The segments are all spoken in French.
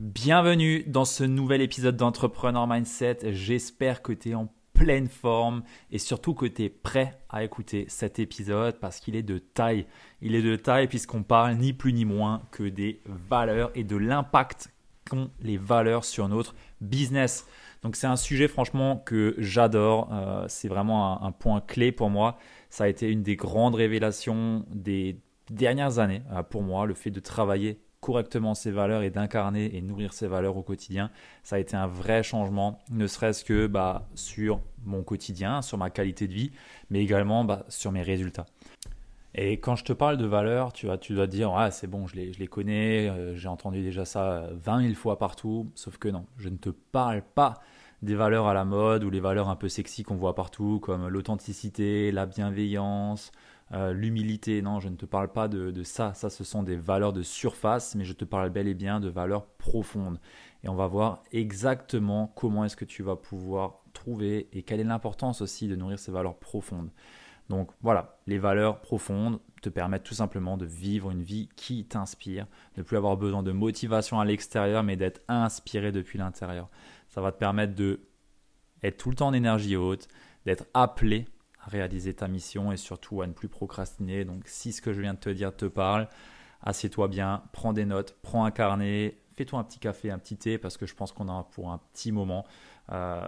Bienvenue dans ce nouvel épisode d'Entrepreneur Mindset. J'espère que tu es en pleine forme et surtout que tu es prêt à écouter cet épisode parce qu'il est de taille. Il est de taille puisqu'on parle ni plus ni moins que des valeurs et de l'impact qu'ont les valeurs sur notre business. Donc c'est un sujet franchement que j'adore. Euh, c'est vraiment un, point clé pour moi. Ça a été une des grandes révélations des dernières années euh, pour moi, le fait de travailler correctement ses valeurs et d'incarner et nourrir ses valeurs au quotidien, ça a été un vrai changement, ne serait-ce que bah, sur mon quotidien, sur ma qualité de vie, mais également bah, sur mes résultats. Et quand je te parle de valeurs, tu, tu dois dire, ah, c'est bon, je les, je les connais, euh, j'ai entendu déjà ça 20 000 fois partout, sauf que non, je ne te parle pas des valeurs à la mode ou les valeurs un peu sexy qu'on voit partout, comme l'authenticité, la bienveillance, euh, l'humilité. Non, je ne te parle pas de, ça. Ça, ce sont des valeurs de surface, mais je te parle bel et bien de valeurs profondes. Et on va voir exactement comment est-ce que tu vas pouvoir trouver et quelle est l'importance aussi de nourrir ces valeurs profondes. Donc voilà, les valeurs profondes te permettent tout simplement de vivre une vie qui t'inspire, de plus avoir besoin de motivation à l'extérieur, mais d'être inspiré depuis l'intérieur. Ça va te permettre de être tout le temps en énergie haute, d'être appelé à réaliser ta mission et surtout à ne plus procrastiner. Donc si ce que je viens de te dire te parle, assieds-toi bien, prends des notes, prends un carnet, fais-toi un petit café, un petit thé parce que je pense qu'on a pour un petit moment. Euh,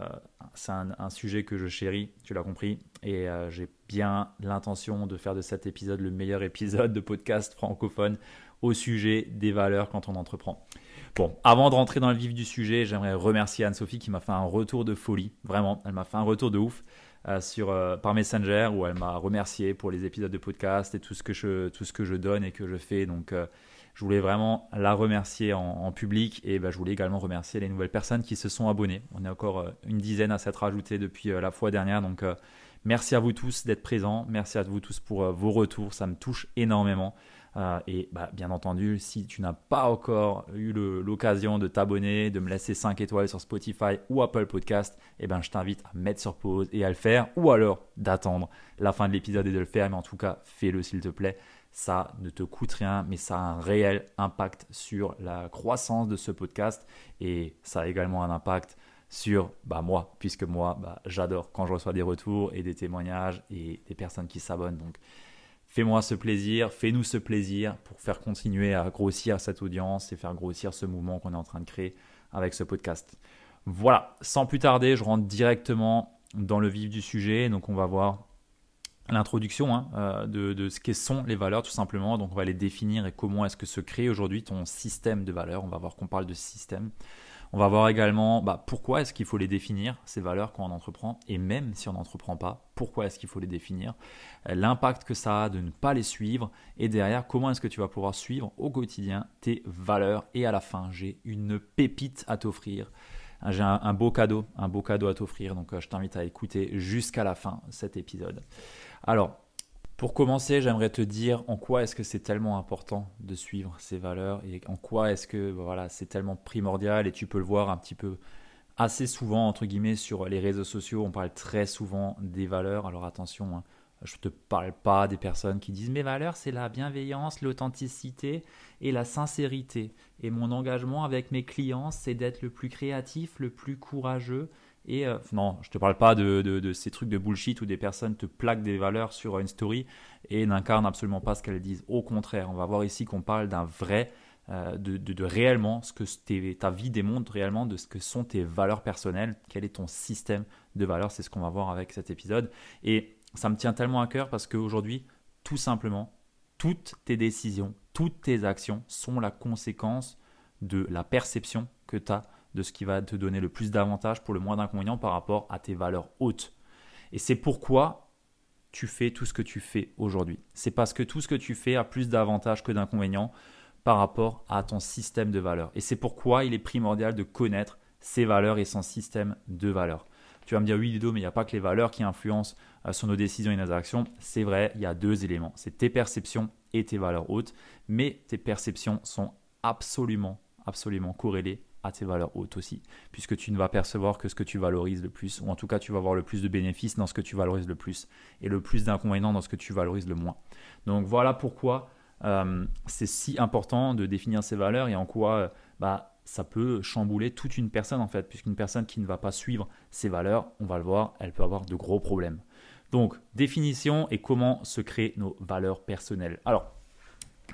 c'est un, sujet que je chéris, tu l'as compris, et euh, j'ai bien l'intention de faire de cet épisode le meilleur épisode de podcast francophone au sujet des valeurs quand on entreprend. Bon, avant de rentrer dans le vif du sujet, j'aimerais remercier Anne-Sophie qui m'a fait un retour de folie. Vraiment, elle m'a fait un retour de ouf. Euh, sur, euh, par Messenger où elle m'a remercié pour les épisodes de podcast et tout ce que je, tout ce que je donne et que je fais. Donc, euh, je voulais vraiment la remercier en, public et bah, je voulais également remercier les nouvelles personnes qui se sont abonnées. On est encore une dizaine à s'être rajouté depuis la fois dernière. Donc, merci à vous tous d'être présents. Merci à vous tous pour vos retours. Ça me touche énormément. Euh, et bah, bien entendu, si tu n'as pas encore eu l'occasion de t'abonner, de me laisser 5 étoiles sur Spotify ou Apple Podcast, eh ben, je t'invite à mettre sur pause et à le faire, ou alors d'attendre la fin de l'épisode et de le faire. Mais en tout cas, fais-le s'il te plaît. Ça ne te coûte rien, mais ça a un réel impact sur la croissance de ce podcast et ça a également un impact sur bah, moi, puisque moi, bah, j'adore quand je reçois des retours et des témoignages et des personnes qui s'abonnent. Donc, Fais-moi ce plaisir, fais-nous ce plaisir pour faire continuer à grossir cette audience et faire grossir ce mouvement qu'on est en train de créer avec ce podcast. Voilà, sans plus tarder, je rentre directement dans le vif du sujet. Donc on va voir l'introduction hein, euh, de, ce que sont les valeurs tout simplement. Donc on va les définir et comment est-ce que se crée aujourd'hui ton système de valeurs. On va voir qu'on parle de système. On va voir également bah, pourquoi est-ce qu'il faut les définir, ces valeurs quand on entreprend, et même si on n'entreprend pas, pourquoi est-ce qu'il faut les définir, l'impact que ça a de ne pas les suivre, et derrière, comment est-ce que tu vas pouvoir suivre au quotidien tes valeurs. Et à la fin, j'ai une pépite à t'offrir. J'ai un, beau cadeau, un beau cadeau à t'offrir, donc euh, je t'invite à écouter jusqu'à la fin cet épisode. Alors, pour commencer, j'aimerais te dire en quoi est-ce que c'est tellement important de suivre ces valeurs et en quoi est-ce que voilà, c'est tellement primordial et tu peux le voir un petit peu assez souvent entre guillemets sur les réseaux sociaux, on parle très souvent des valeurs. Alors attention, hein, je ne te parle pas des personnes qui disent mes valeurs, c'est la bienveillance, l'authenticité et la sincérité. Et mon engagement avec mes clients, c'est d'être le plus créatif, le plus courageux et euh, non, je te parle pas de, ces trucs de bullshit où des personnes te plaquent des valeurs sur une story et n'incarnent absolument pas ce qu'elles disent. Au contraire, on va voir ici qu'on parle d'un vrai, euh, de, réellement ce que ta vie démontre réellement de ce que sont tes valeurs personnelles, quel est ton système de valeurs, c'est ce qu'on va voir avec cet épisode. Et ça me tient tellement à cœur parce qu'aujourd'hui, tout simplement, toutes tes décisions, toutes tes actions sont la conséquence de la perception que tu as de ce qui va te donner le plus d'avantages pour le moins d'inconvénients par rapport à tes valeurs hautes. Et c'est pourquoi tu fais tout ce que tu fais aujourd'hui. C'est parce que tout ce que tu fais a plus d'avantages que d'inconvénients par rapport à ton système de valeurs. Et c'est pourquoi il est primordial de connaître ses valeurs et son système de valeurs. Tu vas me dire, oui, Ludo, mais il n'y a pas que les valeurs qui influencent euh, sur nos décisions et nos actions. C'est vrai, il y a deux éléments. C'est tes perceptions et tes valeurs hautes. Mais tes perceptions sont absolument, absolument corrélées à tes valeurs hautes aussi, puisque tu ne vas percevoir que ce que tu valorises le plus, ou en tout cas tu vas avoir le plus de bénéfices dans ce que tu valorises le plus, et le plus d'inconvénients dans ce que tu valorises le moins. Donc voilà pourquoi euh, c'est si important de définir ses valeurs et en quoi euh, bah, ça peut chambouler toute une personne en fait, puisqu'une personne qui ne va pas suivre ses valeurs, on va le voir, elle peut avoir de gros problèmes. Donc, définition et comment se créer nos valeurs personnelles. Alors,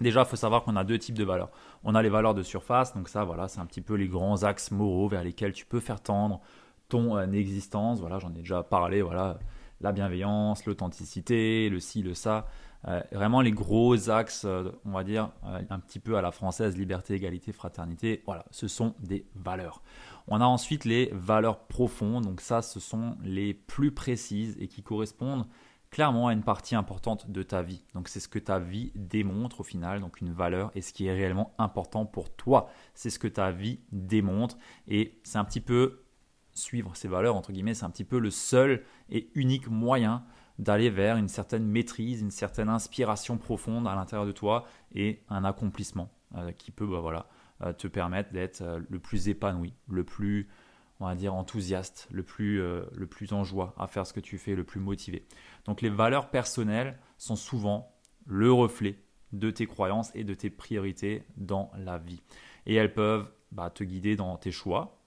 déjà, il faut savoir qu'on a deux types de valeurs. On a les valeurs de surface, donc ça, voilà, c'est un petit peu les grands axes moraux vers lesquels tu peux faire tendre ton euh, existence. Voilà, j'en ai déjà parlé, voilà, la bienveillance, l'authenticité, le ci, le ça. Euh, vraiment les gros axes, euh, on va dire, un petit peu à la française, liberté, égalité, fraternité, voilà, ce sont des valeurs. On a ensuite les valeurs profondes, donc ça, ce sont les plus précises et qui correspondent clairement à une partie importante de ta vie. Donc c'est ce que ta vie démontre au final, donc une valeur et ce qui est réellement important pour toi. C'est ce que ta vie démontre et c'est un petit peu suivre ces valeurs, entre guillemets, c'est un petit peu le seul et unique moyen d'aller vers une certaine maîtrise, une certaine inspiration profonde à l'intérieur de toi et un accomplissement euh, qui peut bah, voilà, euh, te permettre d'être euh, le plus épanoui, le plus on va dire enthousiaste, le plus, le plus en joie à faire ce que tu fais, le plus motivé. Donc les valeurs personnelles sont souvent le reflet de tes croyances et de tes priorités dans la vie. Et elles peuvent bah, te guider dans tes choix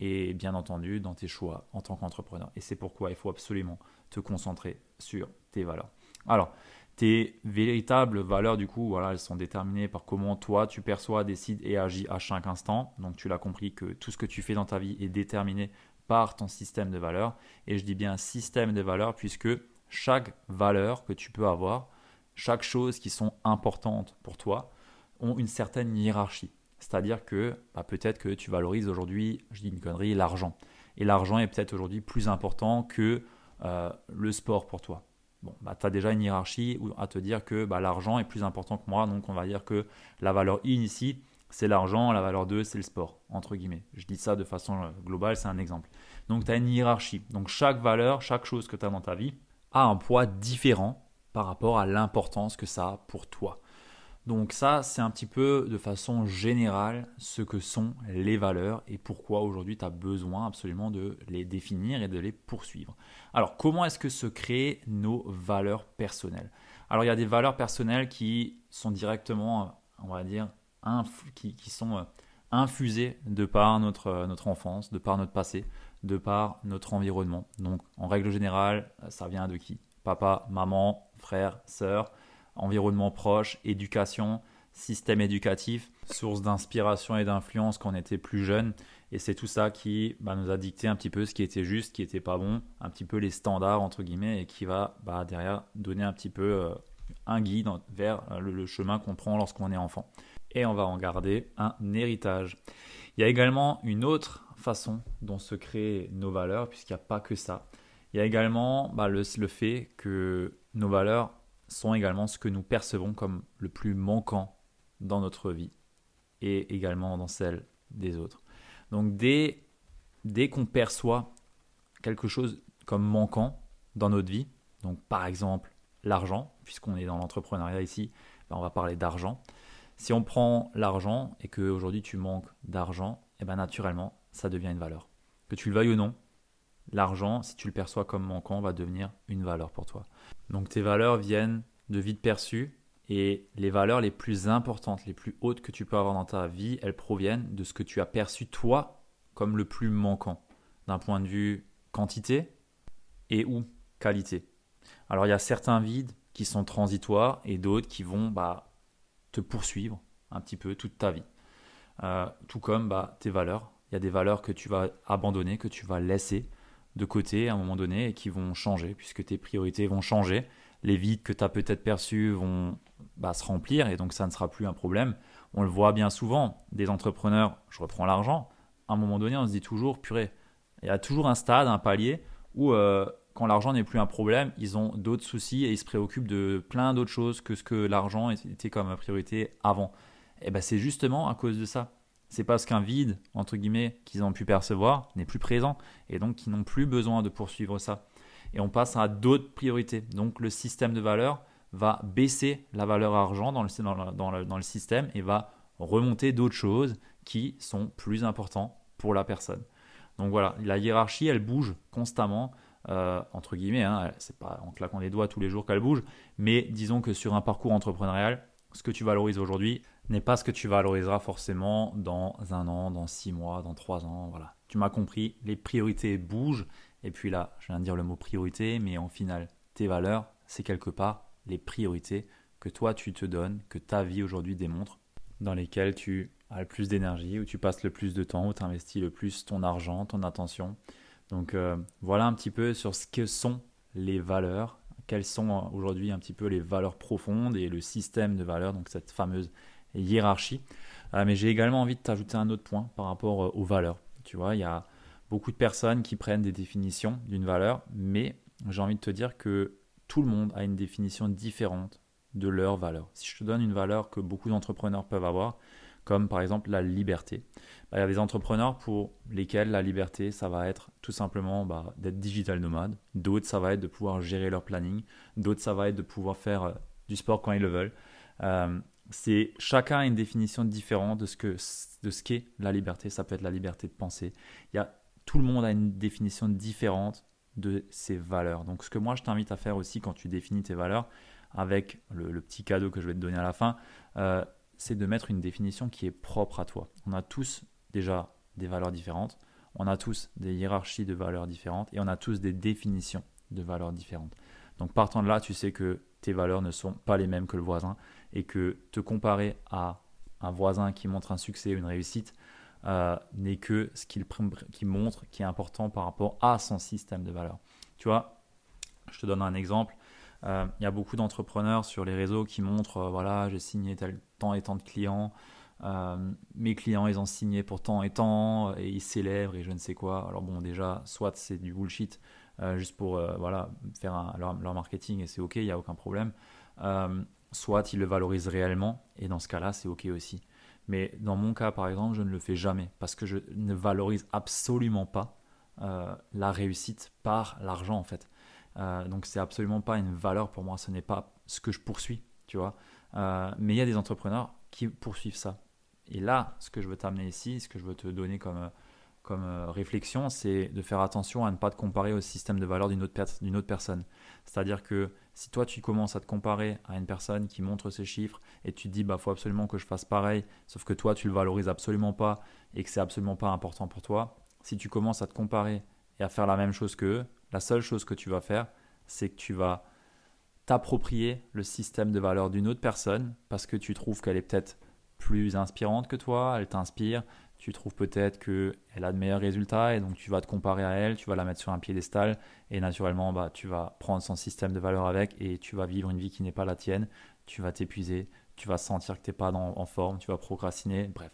et bien entendu dans tes choix en tant qu'entrepreneur. Et c'est pourquoi il faut absolument te concentrer sur tes valeurs. Alors, tes véritables valeurs, du coup, elles sont déterminées par comment toi tu perçois, décides et agis à chaque instant. Donc, tu l'as compris que tout ce que tu fais dans ta vie est déterminé par ton système de valeurs. Et je dis bien système de valeurs puisque chaque valeur que tu peux avoir, chaque chose qui sont importantes pour toi, ont une certaine hiérarchie. C'est-à-dire que bah, peut-être que tu valorises aujourd'hui, je dis une connerie, l'argent. Et l'argent est peut-être aujourd'hui plus important que euh, le sport pour toi. Bon, bah, tu as déjà une hiérarchie à te dire que bah, l'argent est plus important que moi, donc on va dire que la valeur 1 ici, c'est l'argent, la valeur 2, c'est le sport, entre guillemets. Je dis ça de façon euh, globale, c'est un exemple. Donc tu as une hiérarchie. Donc chaque valeur, chaque chose que tu as dans ta vie a un poids différent par rapport à l'importance que ça a pour toi. Donc ça, c'est un petit peu de façon générale ce que sont les valeurs et pourquoi aujourd'hui tu as besoin absolument de les définir et de les poursuivre. Alors comment est-ce que se créent nos valeurs personnelles? Alors il y a des valeurs personnelles qui sont directement, on va dire, qui, sont euh, infusées de par notre, notre enfance, de par notre passé, de par notre environnement. Donc en règle générale, ça vient de qui? Papa, maman, frère, sœur environnement proche, éducation, système éducatif, source d'inspiration et d'influence quand on était plus jeune. Et c'est tout ça qui bah, nous a dicté un petit peu ce qui était juste, ce qui n'était pas bon, un petit peu les standards entre guillemets, et qui va bah, derrière donner un petit peu euh, un guide vers euh, le, chemin qu'on prend lorsqu'on est enfant. Et on va en garder un héritage. Il y a également une autre façon dont se créent nos valeurs, puisqu'il n'y a pas que ça. Il y a également bah, le, le fait que nos valeurs sont également ce que nous percevons comme le plus manquant dans notre vie et également dans celle des autres. Donc dès, dès qu'on perçoit quelque chose comme manquant dans notre vie, donc par exemple l'argent, puisqu'on est dans l'entrepreneuriat ici, ben, on va parler d'argent. Si on prend l'argent et qu'aujourd'hui tu manques d'argent, et eh ben naturellement ça devient une valeur. Que tu le veuilles ou non, l'argent, si tu le perçois comme manquant, va devenir une valeur pour toi. Donc tes valeurs viennent de vide perçu et les valeurs les plus importantes, les plus hautes que tu peux avoir dans ta vie, elles proviennent de ce que tu as perçu toi comme le plus manquant d'un point de vue quantité et ou qualité. Alors il y a certains vides qui sont transitoires et d'autres qui vont bah, te poursuivre un petit peu toute ta vie. Euh, tout comme bah, tes valeurs. Il y a des valeurs que tu vas abandonner, que tu vas laisser de côté à un moment donné et qui vont changer puisque tes priorités vont changer. Les vides que tu as peut-être perçus vont bah, se remplir et donc ça ne sera plus un problème. On le voit bien souvent, des entrepreneurs, je reprends l'argent, à un moment donné on se dit toujours, purée, il y a toujours un stade, un palier où euh, quand l'argent n'est plus un problème, ils ont d'autres soucis et ils se préoccupent de plein d'autres choses que ce que l'argent était comme priorité avant. Et eh ben c'est justement à cause de ça. C'est parce qu'un vide, entre guillemets, qu'ils ont pu percevoir n'est plus présent et donc qu'ils n'ont plus besoin de poursuivre ça. Et on passe à d'autres priorités. Donc le système de valeur va baisser la valeur argent dans le, dans le, dans le système et va remonter d'autres choses qui sont plus importantes pour la personne. Donc voilà, la hiérarchie, elle bouge constamment, euh, entre guillemets, hein, c'est pas en claquant des doigts tous les jours qu'elle bouge, mais disons que sur un parcours entrepreneurial, ce que tu valorises aujourd'hui n'est pas ce que tu valoriseras forcément dans un an, dans six mois, dans trois ans. Voilà, tu m'as compris, les priorités bougent, et puis là, je viens de dire le mot priorité, mais en final, tes valeurs, c'est quelque part les priorités que toi tu te donnes, que ta vie aujourd'hui démontre, dans lesquelles tu as le plus d'énergie, où tu passes le plus de temps, où tu investis le plus ton argent, ton attention. Donc euh, voilà un petit peu sur ce que sont les valeurs, quelles sont euh, aujourd'hui un petit peu les valeurs profondes et le système de valeurs, donc cette fameuse hiérarchie. Euh, mais j'ai également envie de t'ajouter un autre point par rapport aux valeurs. Tu vois, il y a beaucoup de personnes qui prennent des définitions d'une valeur, mais j'ai envie de te dire que tout le monde a une définition différente de leur valeur. Si je te donne une valeur que beaucoup d'entrepreneurs peuvent avoir, comme par exemple la liberté. Bah, il y a des entrepreneurs pour lesquels la liberté, ça va être tout simplement bah, d'être digital nomade. D'autres, ça va être de pouvoir gérer leur planning. D'autres, ça va être de pouvoir faire euh, du sport quand ils le veulent. Euh, c'est chacun a une définition différente de ce que de ce qu'est la liberté. Ça peut être la liberté de penser. Il y a tout le monde a une définition différente de ses valeurs. Donc ce que moi je t'invite à faire aussi quand tu définis tes valeurs, avec le, petit cadeau que je vais te donner à la fin, euh, c'est de mettre une définition qui est propre à toi. On a tous déjà des valeurs différentes, on a tous des hiérarchies de valeurs différentes et on a tous des définitions de valeurs différentes. Donc partant de là, tu sais que tes valeurs ne sont pas les mêmes que le voisin et que te comparer à un voisin qui montre un succès une réussite euh, n'est que ce qu'il qui montre qui est important par rapport à son système de valeurs. Tu vois, je te donne un exemple. Euh, il y a beaucoup d'entrepreneurs sur les réseaux qui montrent, euh, voilà, j'ai signé tel temps et tant de clients, mes clients, ils ont signé pour tant et tant, et ils célèbrent et je ne sais quoi. Alors bon, déjà, soit c'est du bullshit, juste pour voilà, faire leur, marketing et c'est ok, il n'y a aucun problème. soit ils le valorisent réellement, et dans ce cas-là, c'est ok aussi. Mais dans mon cas, par exemple, je ne le fais jamais, parce que je ne valorise absolument pas la réussite par l'argent, en fait. Euh, donc c'est absolument pas une valeur pour moi, ce n'est pas ce que je poursuis, tu vois. Euh, mais il y a des entrepreneurs qui poursuivent ça. Et là, ce que je veux t'amener ici, ce que je veux te donner comme, comme euh, réflexion, c'est de faire attention à ne pas te comparer au système de valeur d'une autre, autre personne. C'est-à-dire que si toi tu commences à te comparer à une personne qui montre ses chiffres et tu te dis bah faut absolument que je fasse pareil, sauf que toi tu le valorises absolument pas et que c'est absolument pas important pour toi, si tu commences à te comparer et à faire la même chose qu'eux, la seule chose que tu vas faire, c'est que tu vas t'approprier le système de valeur d'une autre personne parce que tu trouves qu'elle est peut-être plus inspirante que toi, elle t'inspire, tu trouves peut-être qu'elle a de meilleurs résultats et donc tu vas te comparer à elle, tu vas la mettre sur un piédestal et naturellement bah, tu vas prendre son système de valeur avec et tu vas vivre une vie qui n'est pas la tienne, tu vas t'épuiser, tu vas sentir que tu n'es pas en forme, tu vas procrastiner, bref.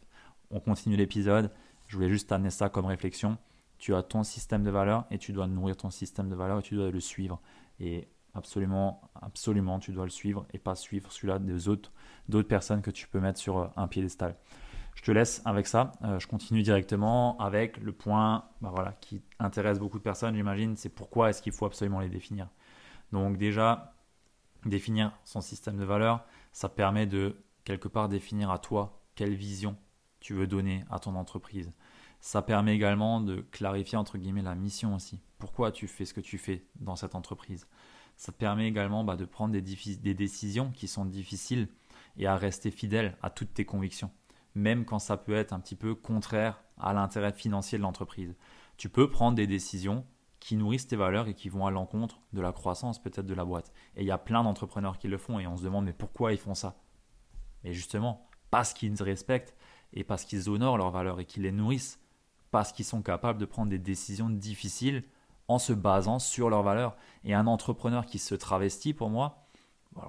On continue l'épisode, je voulais juste amener ça comme réflexion tu as ton système de valeurs et tu dois nourrir ton système de valeurs et tu dois le suivre. Et absolument, absolument, tu dois le suivre et pas suivre celui-là des autres, d'autres personnes que tu peux mettre sur un piédestal. Je te laisse avec ça. Euh, je continue directement avec le point bah voilà, qui intéresse beaucoup de personnes, j'imagine, c'est pourquoi est-ce qu'il faut absolument les définir. Donc déjà, définir son système de valeurs, ça permet de quelque part définir à toi quelle vision tu veux donner à ton entreprise. Ça permet également de clarifier entre guillemets la mission aussi. Pourquoi tu fais ce que tu fais dans cette entreprise? Ça te permet également bah, de prendre des, décisions qui sont difficiles et à rester fidèle à toutes tes convictions, même quand ça peut être un petit peu contraire à l'intérêt financier de l'entreprise. Tu peux prendre des décisions qui nourrissent tes valeurs et qui vont à l'encontre de la croissance peut-être de la boîte. Et il y a plein d'entrepreneurs qui le font et on se demande mais pourquoi ils font ça? Mais justement, parce qu'ils respectent et parce qu'ils honorent leurs valeurs et qu'ils les nourrissent parce qu'ils sont capables de prendre des décisions difficiles en se basant sur leurs valeurs. Et un entrepreneur qui se travestit, pour moi,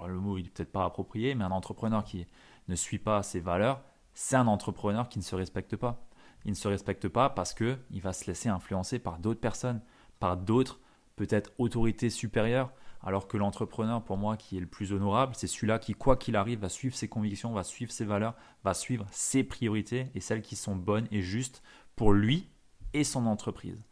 le mot il n'est peut-être pas approprié, mais un entrepreneur qui ne suit pas ses valeurs, c'est un entrepreneur qui ne se respecte pas. Il ne se respecte pas parce qu'il va se laisser influencer par d'autres personnes, par d'autres peut-être autorités supérieures. Alors que l'entrepreneur, pour moi, qui est le plus honorable, c'est celui-là qui, quoi qu'il arrive, va suivre ses convictions, va suivre ses valeurs, va suivre ses priorités et celles qui sont bonnes et justes pour lui et son entreprise.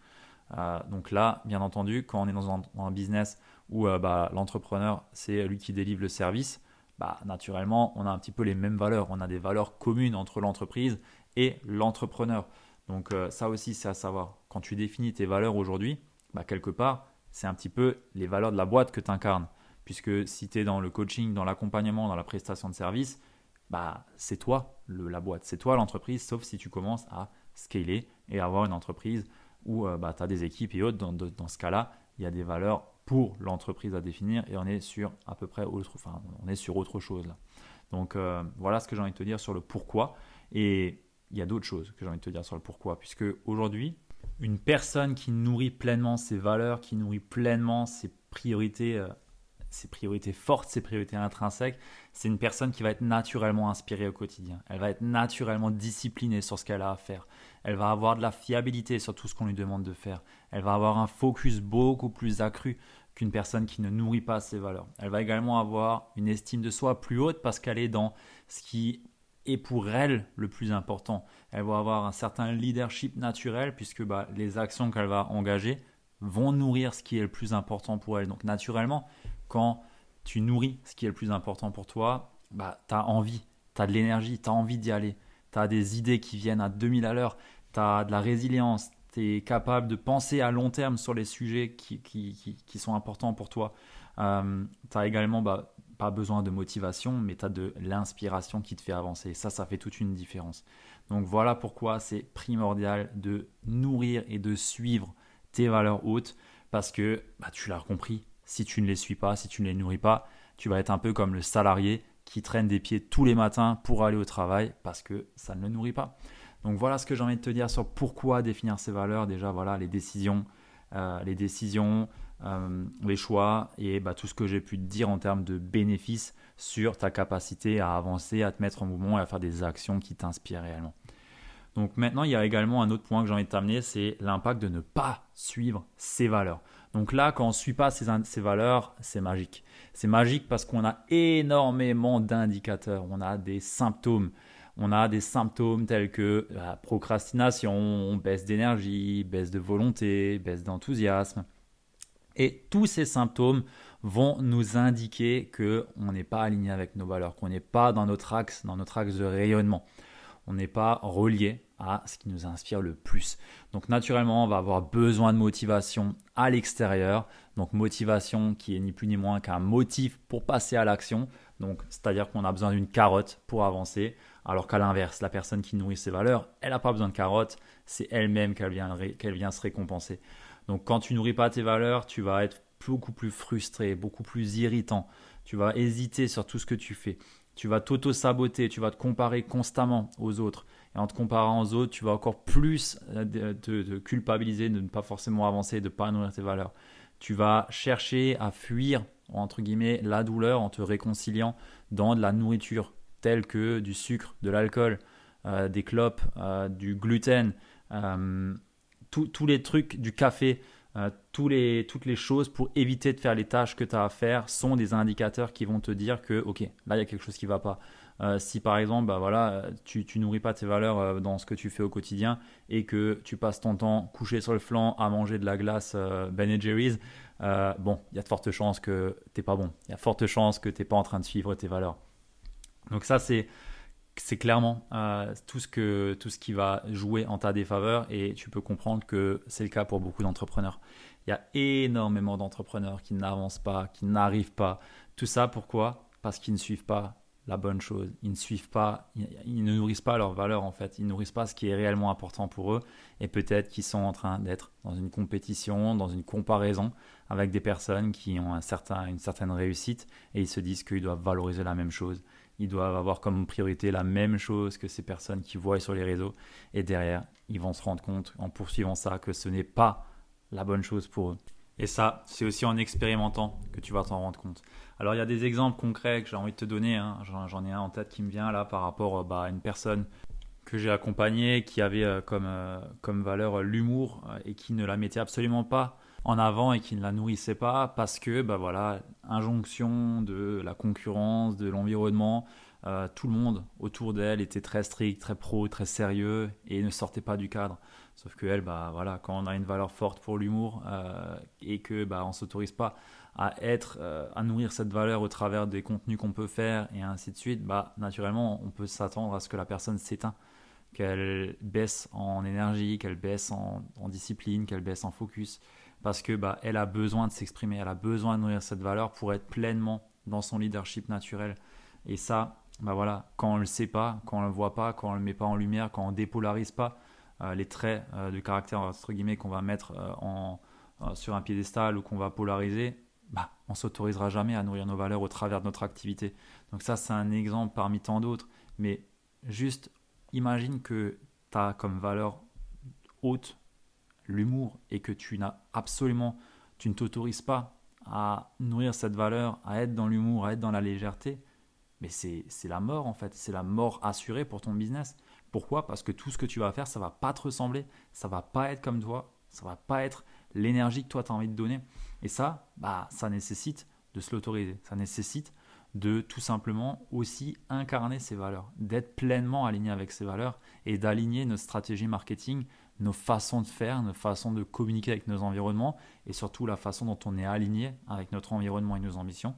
Euh, donc là, bien entendu, quand on est dans un, business où euh, bah, l'entrepreneur, c'est lui qui délivre le service, bah, naturellement, on a un petit peu les mêmes valeurs. On a des valeurs communes entre l'entreprise et l'entrepreneur. Donc euh, ça aussi, c'est à savoir. Quand tu définis tes valeurs aujourd'hui, bah, quelque part, c'est un petit peu les valeurs de la boîte que tu incarnes. Puisque si tu es dans le coaching, dans l'accompagnement, dans la prestation de service, bah, c'est toi la boîte, c'est toi l'entreprise, sauf si tu commences à scaler et avoir une entreprise où euh, tu as des équipes et autres. Dans, ce cas-là, il y a des valeurs pour l'entreprise à définir et on est sur à peu près autre, enfin, on est sur autre chose là. Donc euh, voilà ce que j'ai envie de te dire sur le pourquoi. Et il y a d'autres choses que j'ai envie de te dire sur le pourquoi. Puisque aujourd'hui, une personne qui nourrit pleinement ses valeurs, qui nourrit pleinement ses priorités, euh, ses priorités fortes, ses priorités intrinsèques, c'est une personne qui va être naturellement inspirée au quotidien. Elle va être naturellement disciplinée sur ce qu'elle a à faire. Elle va avoir de la fiabilité sur tout ce qu'on lui demande de faire. Elle va avoir un focus beaucoup plus accru qu'une personne qui ne nourrit pas ses valeurs. Elle va également avoir une estime de soi plus haute parce qu'elle est dans ce qui et pour elle le plus important. Elle va avoir un certain leadership naturel puisque bah, les actions qu'elle va engager vont nourrir ce qui est le plus important pour elle. Donc naturellement, quand tu nourris ce qui est le plus important pour toi, bah, tu as envie, tu as de l'énergie, tu as envie d'y aller, tu as des idées qui viennent à 2000 à l'heure, tu as de la résilience, tu es capable de penser à long terme sur les sujets qui, sont importants pour toi. Euh, tu as également bah, pas besoin de motivation, mais tu as de l'inspiration qui te fait avancer. Ça, ça fait toute une différence. Donc voilà pourquoi c'est primordial de nourrir et de suivre tes valeurs hautes, parce que bah, tu l'as compris, si tu ne les suis pas, si tu ne les nourris pas, tu vas être un peu comme le salarié qui traîne des pieds tous les matins pour aller au travail parce que ça ne le nourrit pas. Donc voilà ce que j'ai envie de te dire sur pourquoi définir ces valeurs. Déjà, voilà les décisions, euh, les décisions, euh, les choix et bah, tout ce que j'ai pu te dire en termes de bénéfices sur ta capacité à avancer, à te mettre en mouvement et à faire des actions qui t'inspirent réellement. Donc maintenant, il y a également un autre point que j'ai envie de t'amener, c'est l'impact de ne pas suivre ses valeurs. Donc là, quand on ne suit pas ces, ces valeurs, c'est magique. C'est magique parce qu'on a énormément d'indicateurs, on a des symptômes. On a des symptômes tels que la procrastination, baisse d'énergie, baisse de volonté, baisse d'enthousiasme, et tous ces symptômes vont nous indiquer que on n'est pas aligné avec nos valeurs, qu'on n'est pas dans notre axe, dans notre axe de rayonnement. On n'est pas relié à ce qui nous inspire le plus. Donc naturellement, on va avoir besoin de motivation à l'extérieur. Donc motivation qui est ni plus ni moins qu'un motif pour passer à l'action. Donc c'est-à-dire qu'on a besoin d'une carotte pour avancer. Alors qu'à l'inverse, la personne qui nourrit ses valeurs, elle n'a pas besoin de carotte, c'est elle-même qu'elle vient, vient se récompenser. Donc quand tu nourris pas tes valeurs, tu vas être beaucoup plus frustré, beaucoup plus irritant. Tu vas hésiter sur tout ce que tu fais. Tu vas t'auto-saboter, tu vas te comparer constamment aux autres. Et en te comparant aux autres, tu vas encore plus euh, te, culpabiliser de ne pas forcément avancer, de ne pas nourrir tes valeurs. Tu vas chercher à fuir, entre guillemets, la douleur en te réconciliant dans de la nourriture, telle que du sucre, de l'alcool, euh, des clopes, euh, du gluten tous les trucs du café, euh, toutes les choses pour éviter de faire les tâches que tu as à faire sont des indicateurs qui vont te dire que, ok, là, il y a quelque chose qui ne va pas. Euh, si par exemple, bah, voilà, tu, nourris pas tes valeurs euh, dans ce que tu fais au quotidien et que tu passes ton temps couché sur le flanc à manger de la glace Ben Jerry's, bon, il y a de fortes chances que tu n'es pas bon. Il y a de fortes chances que tu n'es pas en train de suivre tes valeurs. Donc ça, c'est clairement euh, tout, ce tout ce qui va jouer en ta défaveur et tu peux comprendre que c'est le cas pour beaucoup d'entrepreneurs. Il y a énormément d'entrepreneurs qui n'avancent pas, qui n'arrivent pas. Tout ça pourquoi? Parce qu'ils ne suivent pas la bonne chose. Ils ne suivent pas, ils, ne nourrissent pas leurs valeurs en fait. Ils nourrissent pas ce qui est réellement important pour eux et peut-être qu'ils sont en train d'être dans une compétition, dans une comparaison avec des personnes qui ont un certain, une certaine réussite et ils se disent qu'ils doivent valoriser la même chose ils doivent avoir comme priorité la même chose que ces personnes qui voient sur les réseaux. Et derrière, ils vont se rendre compte en poursuivant ça que ce n'est pas la bonne chose pour eux. Et ça, c'est aussi en expérimentant que tu vas t'en rendre compte. Alors, il y a des exemples concrets que j'ai envie de te donner. Hein. J'en ai un en tête qui me vient là par rapport bah, à une personne que j'ai accompagnée qui avait euh, comme, euh, comme valeur l'humour euh, et qui ne la mettait absolument pas en avant et qui ne la nourrissait pas parce que, bah voilà, injonction de la concurrence, de l'environnement, euh, tout le monde autour d'elle était très strict, très pro, très sérieux et ne sortait pas du cadre. Sauf que elle, bah voilà, quand on a une valeur forte pour l'humour euh, et que bah on s'autorise pas à être, euh, à nourrir cette valeur au travers des contenus qu'on peut faire et ainsi de suite, bah naturellement on peut s'attendre à ce que la personne s'éteint, qu'elle baisse en énergie, qu'elle baisse en, en discipline, qu'elle baisse en focus, parce que bah elle a besoin de s'exprimer, elle a besoin de nourrir cette valeur pour être pleinement dans son leadership naturel. Et ça, bah voilà, quand on le sait pas, quand on le voit pas, quand on le met pas en lumière, quand on dépolarise pas les traits euh, de caractère entre guillemets qu'on va mettre euh, en, sur un piédestal ou qu'on va polariser, bah on s'autorisera jamais à nourrir nos valeurs au travers de notre activité. Donc ça c'est un exemple parmi tant d'autres, mais juste imagine que tu as comme valeur haute l'humour et que tu n'as absolument, tu ne t'autorises pas à nourrir cette valeur, à être dans l'humour, à être dans la légèreté, mais c'est la mort en fait, c'est la mort assurée pour ton business. Pourquoi? Parce que tout ce que tu vas faire, ça va pas te ressembler, ça va pas être comme toi, ça va pas être l'énergie que toi tu as envie de donner. Et ça, bah, ça nécessite de se l'autoriser, ça nécessite de tout simplement aussi incarner ses valeurs, d'être pleinement aligné avec ses valeurs et d'aligner notre stratégie marketing, nos façons de faire, nos façons de communiquer avec nos environnements et surtout la façon dont on est aligné avec notre environnement et nos ambitions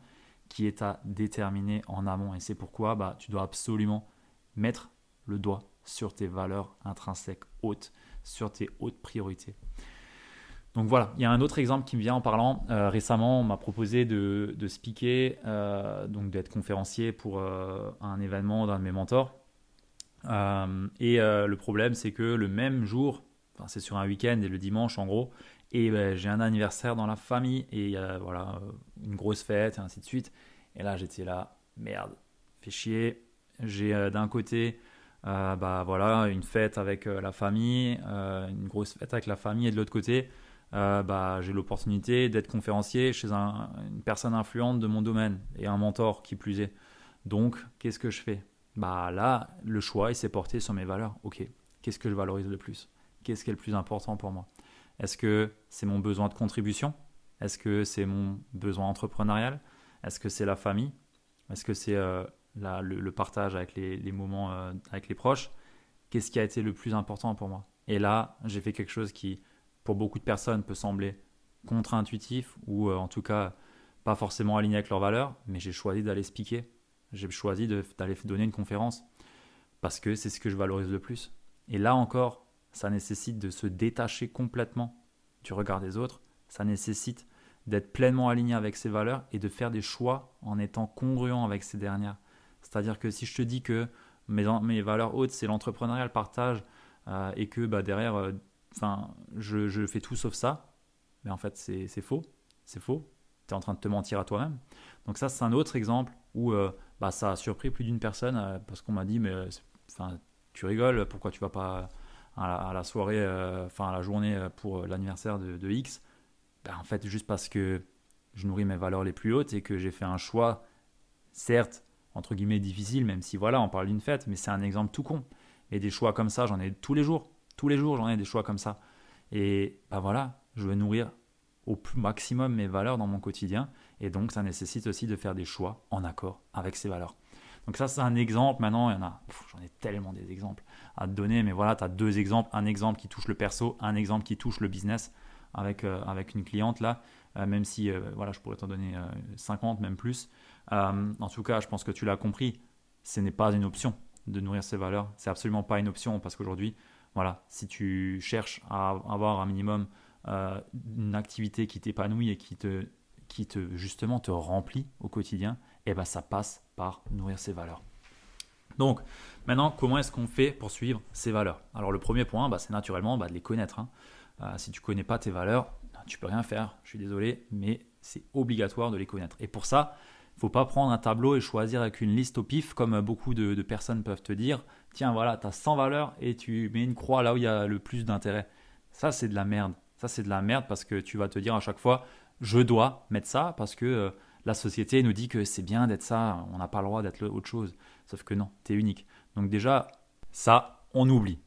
qui est à déterminer en amont. Et c'est pourquoi bah, tu dois absolument mettre le doigt sur tes valeurs intrinsèques hautes, sur tes hautes priorités. Donc voilà, il y a un autre exemple qui me vient en parlant. Euh, récemment, on m'a proposé de, de speaker, euh, donc d'être conférencier pour euh, un événement d'un de mes mentors. et le problème, c'est que le même jour, enfin, c'est sur un week-end et le dimanche en gros, et ben, j'ai un anniversaire dans la famille et voilà, une grosse fête et ainsi de suite. Et là, j'étais là, merde, fait chier. J'ai d'un côté euh, bah, voilà, une fête avec euh, la famille, une grosse fête avec la famille, et de l'autre côté, bah, j'ai l'opportunité d'être conférencier chez une personne influente de mon domaine et un mentor qui plus est. Donc, qu'est-ce que je fais? Bah, Là, le choix, il s'est porté sur mes valeurs. Ok, qu'est-ce que je valorise le plus? Qu'est-ce qui est le plus important pour moi? Est-ce que c'est mon besoin de contribution? Est-ce que c'est mon besoin entrepreneurial? Est-ce que c'est la famille? Est-ce que c'est euh, le, partage avec les, moments euh, avec les proches Qu'est-ce qui a été le plus important pour moi? Et là, j'ai fait quelque chose qui, pour beaucoup de personnes, peut sembler contre-intuitif ou euh, en tout cas pas forcément aligné avec leurs valeurs, mais j'ai choisi d'aller piquer. J'ai choisi d'aller donner une conférence parce que c'est ce que je valorise le plus. Et là encore, ça nécessite de se détacher complètement du regard des autres, ça nécessite d'être pleinement aligné avec ses valeurs et de faire des choix en étant congruent avec ces dernières. C'est-à-dire que si je te dis que mes, valeurs hautes, c'est l'entrepreneuriat, le partage, euh, et que bah, derrière, euh, je, fais tout sauf ça, mais en fait, c'est faux. C'est faux. Tu es en train de te mentir à toi-même. Donc ça, c'est un autre exemple où euh, bah, ça a surpris plus d'une personne parce qu'on m'a dit, mais tu rigoles, pourquoi tu vas pas à la, soirée, enfin à la journée pour l'anniversaire de, X, ben, en fait, juste parce que je nourris mes valeurs les plus hautes et que j'ai fait un choix, certes, entre guillemets, difficile, même si voilà, on parle d'une fête, mais c'est un exemple tout con. Et des choix comme ça, j'en ai tous les jours. Tous les jours, j'en ai des choix comme ça. Et ben voilà, je veux nourrir au maximum mes valeurs dans mon quotidien. Et donc, ça nécessite aussi de faire des choix en accord avec ces valeurs. Donc ça, c'est un exemple. Maintenant, il y en a, j'en ai tellement des exemples à te donner, mais voilà, tu as deux exemples. Un exemple qui touche le perso, un exemple qui touche le business avec, euh, avec une cliente là, euh, même si euh, voilà, je pourrais t'en donner 50, même plus. en tout cas, je pense que tu l'as compris, ce n'est pas une option de nourrir ces valeurs. C'est absolument pas une option parce qu'aujourd'hui, voilà, si tu cherches à avoir un minimum une activité qui t'épanouit et qui te, qui te justement te remplit au quotidien, eh ben ça passe par nourrir ses valeurs. Donc, maintenant, comment est-ce qu'on fait pour suivre ces valeurs? Alors, le premier point, bah, c'est naturellement bah, de les connaître. Hein. Euh, si tu connais pas tes valeurs, tu peux rien faire. Je suis désolé, mais c'est obligatoire de les connaître. Et pour ça, il faut pas prendre un tableau et choisir avec une liste au pif, comme beaucoup de, personnes peuvent te dire. Tiens, voilà, tu as 100 valeurs et tu mets une croix là où il y a le plus d'intérêt. Ça, c'est de la merde. Ça, c'est de la merde parce que tu vas te dire à chaque fois, je dois mettre ça parce que euh, la société nous dit que c'est bien d'être ça, on n'a pas le droit d'être autre chose. Sauf que non, tu es unique. Donc déjà, ça, on oublie.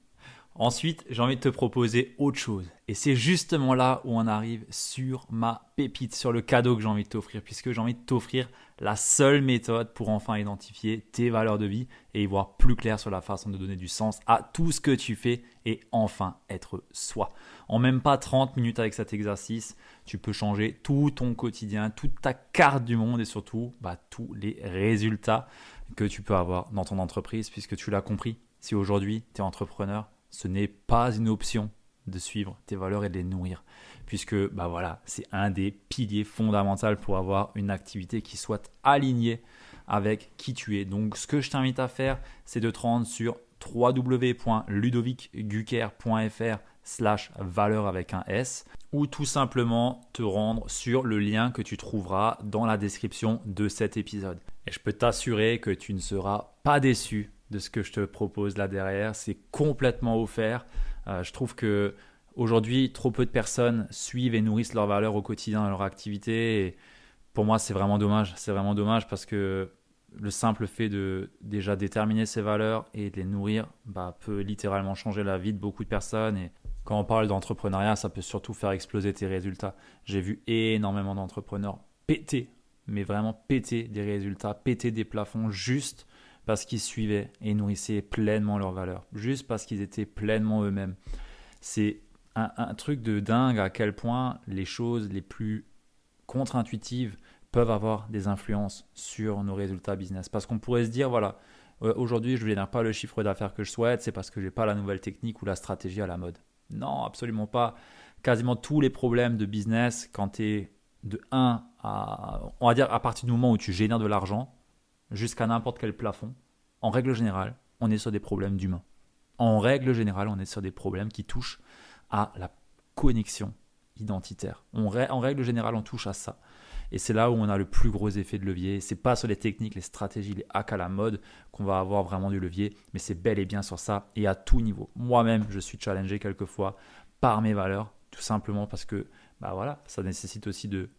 Ensuite, j'ai envie de te proposer autre chose. Et c'est justement là où on arrive sur ma pépite, sur le cadeau que j'ai envie de t'offrir, puisque j'ai envie de t'offrir la seule méthode pour enfin identifier tes valeurs de vie et y voir plus clair sur la façon de donner du sens à tout ce que tu fais et enfin être soi. En même pas 30 minutes avec cet exercice, tu peux changer tout ton quotidien, toute ta carte du monde et surtout bah, tous les résultats que tu peux avoir dans ton entreprise, puisque tu l'as compris. Si aujourd'hui tu es entrepreneur, ce n'est pas une option de suivre tes valeurs et de les nourrir, puisque bah voilà, c'est un des piliers fondamentaux pour avoir une activité qui soit alignée avec qui tu es. Donc ce que je t'invite à faire, c'est de te rendre sur www.ludovicgucker.fr slash valeur avec un S ou tout simplement te rendre sur le lien que tu trouveras dans la description de cet épisode. Et je peux t'assurer que tu ne seras pas déçu de ce que je te propose là derrière. C'est complètement offert. Euh, je trouve que aujourd'hui, trop peu de personnes suivent et nourrissent leurs valeurs au quotidien dans leur activité. Pour moi, c'est vraiment dommage. C'est vraiment dommage parce que le simple fait de déjà déterminer ces valeurs et de les nourrir bah, peut littéralement changer la vie de beaucoup de personnes. Et quand on parle d'entrepreneuriat, ça peut surtout faire exploser tes résultats. J'ai vu énormément d'entrepreneurs péter, mais vraiment péter des résultats, péter des plafonds juste parce qu'ils suivaient et nourrissaient pleinement leurs valeurs, juste parce qu'ils étaient pleinement eux-mêmes. C'est un, truc de dingue à quel point les choses les plus contre-intuitives peuvent avoir des influences sur nos résultats business. Parce qu'on pourrait se dire, voilà, euh, aujourd'hui je ne génère pas le chiffre d'affaires que je souhaite, c'est parce que je n'ai pas la nouvelle technique ou la stratégie à la mode. Non, absolument pas. Quasiment tous les problèmes de business, quand tu es de 1 à, on va dire, à partir du moment où tu génères de l'argent, jusqu'à n'importe quel plafond, en règle générale, on est sur des problèmes d'humains. En règle générale, on est sur des problèmes qui touchent à la connexion identitaire. en règle générale, on touche à ça. Et c'est là où on a le plus gros effet de levier. C'est pas sur les techniques, les stratégies, les hacks à la mode qu'on va avoir vraiment du levier, mais c'est bel et bien sur ça et à tout niveau. Moi-même, je suis challengé quelquefois par mes valeurs, tout simplement parce que bah voilà, ça nécessite aussi de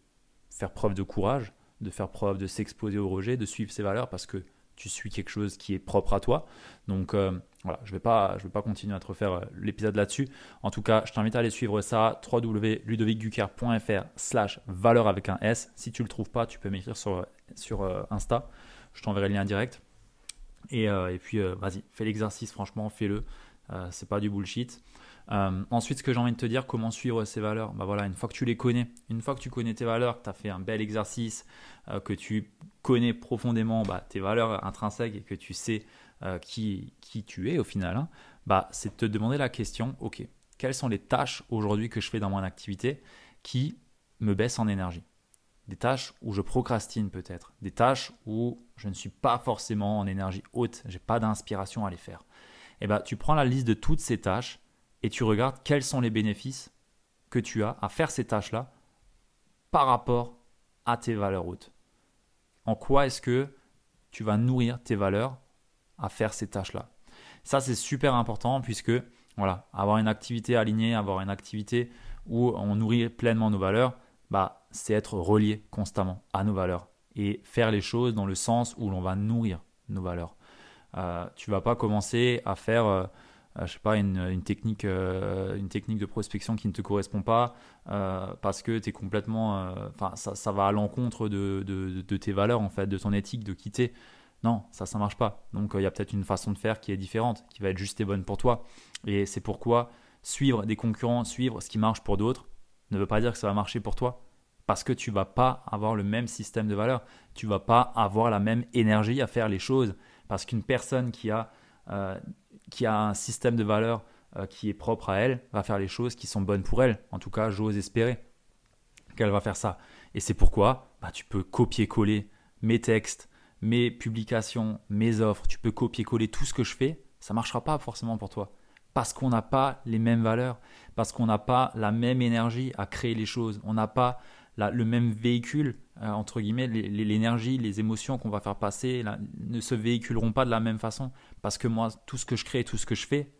faire preuve de courage, de faire preuve de s'exposer au rejet, de suivre ses valeurs parce que tu suis quelque chose qui est propre à toi. Donc euh, voilà, je ne vais, pas, je vais pas continuer à te refaire euh, l'épisode là-dessus. En tout cas, je t'invite à aller suivre ça, www.ludovicgucker.fr slash valeur avec un S. Si tu ne le trouves pas, tu peux m'écrire sur, sur euh, Insta. Je t'enverrai le lien direct. Et, et puis, vas-y, fais l'exercice, franchement, fais-le. c'est pas du bullshit. Euh, ensuite, ce que j'ai envie de te dire, comment suivre ces valeurs? Bah voilà, Une fois que tu les connais, une fois que tu connais tes valeurs, que tu as fait un bel exercice, euh, que tu connais profondément bah, tes valeurs intrinsèques et que tu sais euh, qui, qui, tu es au final, hein, bah, c'est de te demander la question, ok, quelles sont les tâches aujourd'hui que je fais dans mon activité qui me baissent en énergie? Des tâches où je procrastine peut-être, des tâches où je ne suis pas forcément en énergie haute, j'ai pas d'inspiration à les faire. Et eh bah, tu prends la liste de toutes ces tâches et tu regardes quels sont les bénéfices que tu as à faire ces tâches-là par rapport à tes valeurs hautes. En quoi est-ce que tu vas nourrir tes valeurs à faire ces tâches-là? Ça, c'est super important puisque, voilà, avoir une activité alignée, avoir une activité où on nourrit pleinement nos valeurs, bah, c'est être relié constamment à nos valeurs et faire les choses dans le sens où l'on va nourrir nos valeurs. Euh, tu vas pas commencer à faire euh, je sais pas, une, technique, euh, une technique de prospection qui ne te correspond pas euh, parce que tu es complètement. Enfin, ça, va à l'encontre de, de, tes valeurs, en fait, de ton éthique, de quitter. Non, ça, ça marche pas. Donc, il y a peut-être une façon de faire qui est différente, qui va être juste et bonne pour toi. Et c'est pourquoi suivre des concurrents, suivre ce qui marche pour d'autres, ne veut pas dire que ça va marcher pour toi. Parce que tu vas pas avoir le même système de valeurs. Tu vas pas avoir la même énergie à faire les choses. Parce qu'une personne qui a qui a un système de valeurs euh, qui est propre à elle, va faire les choses qui sont bonnes pour elle. En tout cas, j'ose espérer qu'elle va faire ça. Et c'est pourquoi bah, tu peux copier-coller mes textes, mes publications, mes offres, tu peux copier-coller tout ce que je fais, ça ne marchera pas forcément pour toi. Parce qu'on n'a pas les mêmes valeurs, parce qu'on n'a pas la même énergie à créer les choses, on n'a pas le même véhicule, euh, entre guillemets, l'énergie, les, émotions qu'on va faire passer ne se véhiculeront pas de la même façon. Parce que moi, tout ce que je crée, tout ce que je fais,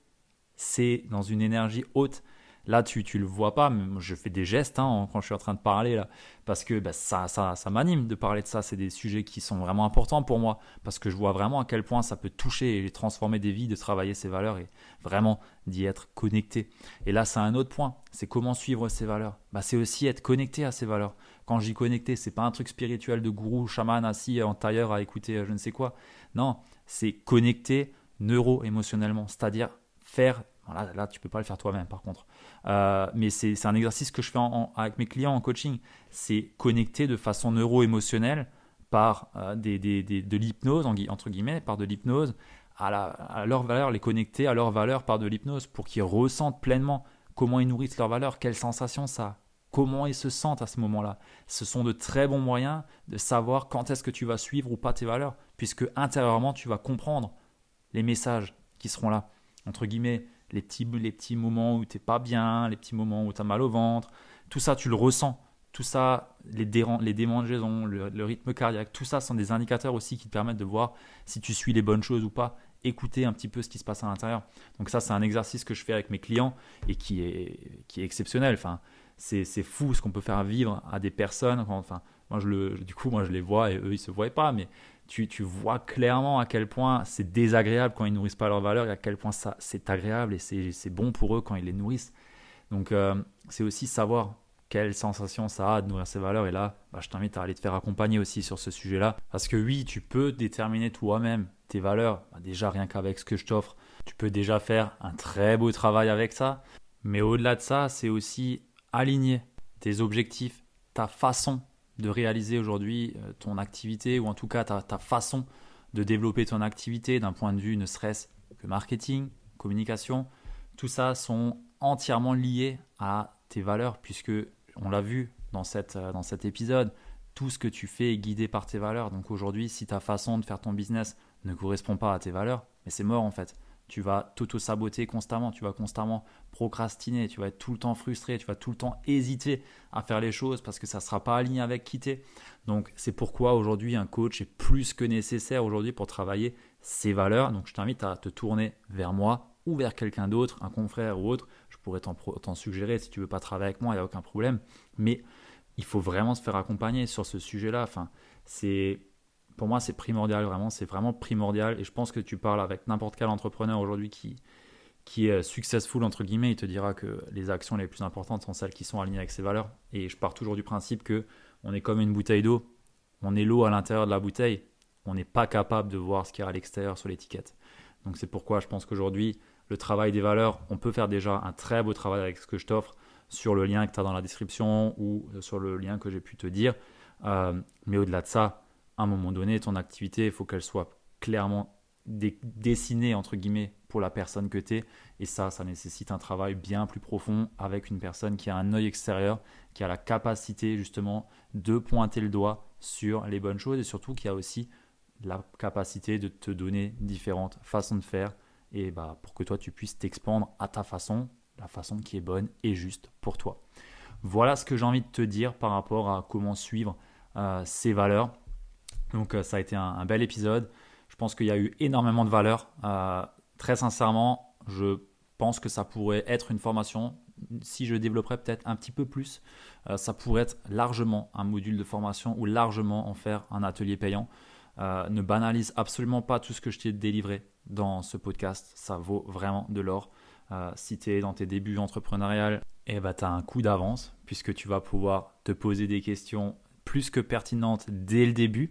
c'est dans une énergie haute. Là, tu ne le vois pas, mais je fais des gestes hein, quand je suis en train de parler là, parce que bah, ça, ça, ça m'anime de parler de ça. C'est des sujets qui sont vraiment importants pour moi, parce que je vois vraiment à quel point ça peut toucher et transformer des vies, de travailler ces valeurs et vraiment d'y être connecté. Et là, c'est un autre point. C'est comment suivre ces valeurs. Bah, c'est aussi être connecté à ces valeurs. Quand j'y connecté, c'est pas un truc spirituel de gourou, chaman assis en tailleur à écouter euh, je ne sais quoi. Non, c'est connecté neuro-émotionnellement, c'est-à-dire faire Là, là, tu peux pas le faire toi-même, par contre. Euh, mais c'est un exercice que je fais avec mes clients en coaching. C'est connecter de façon neuro-émotionnelle par euh, de l'hypnose, entre guillemets, par de l'hypnose, à, leur valeur, les connecter à leur valeur par de l'hypnose pour qu'ils ressentent pleinement comment ils nourrissent leur valeur, quelles sensations ça a, comment ils se sentent à ce moment-là. Ce sont de très bons moyens de savoir quand est-ce que tu vas suivre ou pas tes valeurs, puisque intérieurement, tu vas comprendre les messages qui seront là. Entre guillemets, les petits, les moments où tu n'es pas bien, les petits moments où tu as mal au ventre, tout ça, tu le ressens. Tout ça, les, les démangeaisons, le, le rythme cardiaque, tout ça sont des indicateurs aussi qui te permettent de voir si tu suis les bonnes choses ou pas écouter un petit peu ce qui se passe à l'intérieur. Donc ça, c'est un exercice que je fais avec mes clients et qui est, qui est exceptionnel. Enfin, c'est, fou ce qu'on peut faire vivre à des personnes. Enfin, moi, je le, du coup, moi, je les vois et eux, ils se voient pas, mais tu, tu, vois clairement à quel point c'est désagréable quand ils nourrissent pas leurs valeurs et à quel point ça c'est agréable et c'est bon pour eux quand ils les nourrissent. Donc euh, c'est aussi savoir quelle sensation ça a de nourrir ses valeurs. Et là, bah, je t'invite à aller te faire accompagner aussi sur ce sujet-là. Parce que oui, tu peux déterminer toi-même tes valeurs. Bah, déjà, rien qu'avec ce que je t'offre, tu peux déjà faire un très beau travail avec ça. Mais au-delà de ça, c'est aussi aligner tes objectifs, ta façon de réaliser aujourd'hui euh, ton activité, ou en tout cas ta, façon de développer ton activité d'un point de vue ne serait-ce que marketing, communication. Tout ça sont entièrement liés à tes valeurs, puisque on l'a vu dans, cette, euh, dans cet épisode, tout ce que tu fais est guidé par tes valeurs. Donc aujourd'hui, si ta façon de faire ton business ne correspond pas à tes valeurs, mais c'est mort en fait. Tu vas t'auto-saboter constamment, tu vas constamment procrastiner, tu vas être tout le temps frustré, tu vas tout le temps hésiter à faire les choses parce que ça ne sera pas aligné avec qui tu Donc c'est pourquoi aujourd'hui un coach est plus que nécessaire aujourd'hui pour travailler ses valeurs. Donc je t'invite à te tourner vers moi ou vers quelqu'un d'autre, un confrère ou autre. Je pourrais t'en suggérer si tu veux pas travailler avec moi, il n'y a aucun problème. Mais il faut vraiment se faire accompagner sur ce sujet-là. Enfin, c'est pour moi, c'est primordial, vraiment, c'est vraiment primordial. Et je pense que tu parles avec n'importe quel entrepreneur aujourd'hui qui, qui est successful, entre guillemets, il te dira que les actions les plus importantes sont celles qui sont alignées avec ses valeurs. Et je pars toujours du principe que on est comme une bouteille d'eau, on est l'eau à l'intérieur de la bouteille, on n'est pas capable de voir ce qu'il y a à l'extérieur sur l'étiquette. Donc c'est pourquoi je pense qu'aujourd'hui, le travail des valeurs, on peut faire déjà un très beau travail avec ce que je t'offre sur le lien que tu as dans la description ou sur le lien que j'ai pu te dire. Euh, mais au-delà de ça, à un moment donné, ton activité, il faut qu'elle soit clairement dessinée, entre guillemets, pour la personne que tu es. Et ça, ça nécessite un travail bien plus profond avec une personne qui a un œil extérieur, qui a la capacité justement de pointer le doigt sur les bonnes choses et surtout qui a aussi la capacité de te donner différentes façons de faire et bah, pour que toi tu puisses t'expandre à ta façon, la façon qui est bonne et juste pour toi. Voilà ce que j'ai envie de te dire par rapport à comment suivre euh, ces valeurs. Donc euh, ça a été un, bel épisode. Je pense qu'il y a eu énormément de valeur. Euh, très sincèrement, je pense que ça pourrait être une formation. Si je développerais peut-être un petit peu plus, euh, ça pourrait être largement un module de formation ou largement en faire un atelier payant. ne banalise absolument pas tout ce que je t'ai délivré dans ce podcast. Ça vaut vraiment de l'or. si tu es dans tes débuts entrepreneuriales, eh ben, tu as un coup d'avance puisque tu vas pouvoir te poser des questions plus que pertinentes dès le début.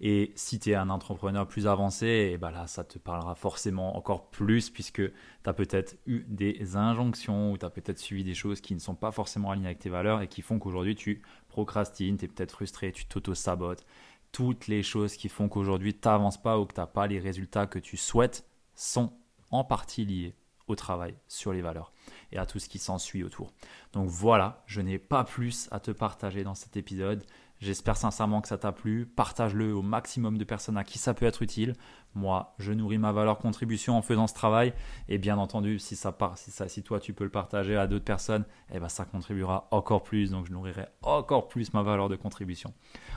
Et si tu es un entrepreneur plus avancé, eh ben là, ça te parlera forcément encore plus puisque tu as peut-être eu des injonctions ou tu as peut-être suivi des choses qui ne sont pas forcément alignées avec tes valeurs et qui font qu'aujourd'hui tu procrastines, tu es peut-être frustré, tu t'auto-sabotes. Toutes les choses qui font qu'aujourd'hui tu n'avances pas ou que tu n'as pas les résultats que tu souhaites sont en partie liées au travail sur les valeurs et à tout ce qui s'ensuit autour. Donc voilà, je n'ai pas plus à te partager dans cet épisode. J'espère sincèrement que ça t'a plu. Partage-le au maximum de personnes à qui ça peut être utile. Moi, je nourris ma valeur contribution en faisant ce travail. Et bien entendu, si ça part, si, toi tu peux le partager à d'autres personnes, eh ben ça contribuera encore plus. Donc je nourrirai encore plus ma valeur de contribution.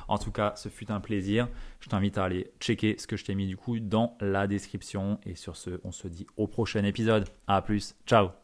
En tout cas, ce fut un plaisir. Je t'invite à aller checker ce que je t'ai mis du coup dans la description. Et sur ce, on se dit au prochain épisode. À plus. Ciao